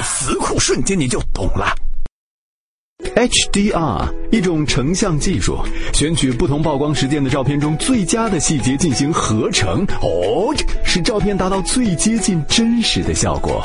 词库瞬间你就懂了。Hdr 一种成像技术选取不同曝光时间的照片中最佳的细节进行合成。哦使照片达到最接近真实的效果。